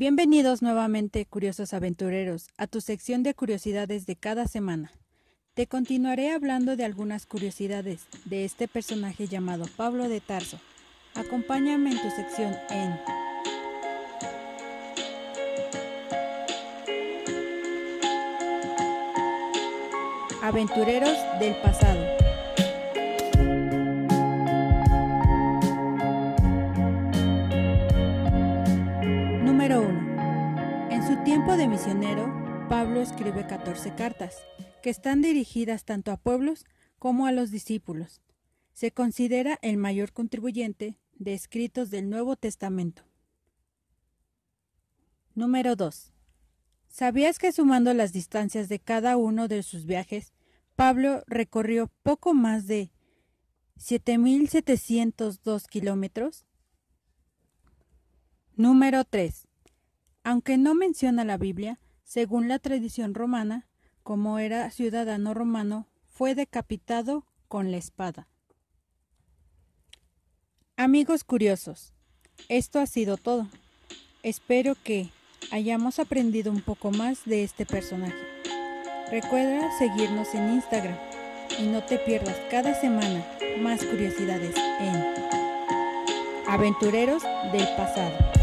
Bienvenidos nuevamente, curiosos aventureros, a tu sección de curiosidades de cada semana. Te continuaré hablando de algunas curiosidades de este personaje llamado Pablo de Tarso. Acompáñame en tu sección en Aventureros del pasado. De misionero, Pablo escribe 14 cartas, que están dirigidas tanto a pueblos como a los discípulos. Se considera el mayor contribuyente de escritos del Nuevo Testamento. Número 2. ¿Sabías que sumando las distancias de cada uno de sus viajes, Pablo recorrió poco más de 7.702 kilómetros? Número 3. Aunque no menciona la Biblia, según la tradición romana, como era ciudadano romano, fue decapitado con la espada. Amigos curiosos, esto ha sido todo. Espero que hayamos aprendido un poco más de este personaje. Recuerda seguirnos en Instagram y no te pierdas cada semana más curiosidades en Aventureros del Pasado.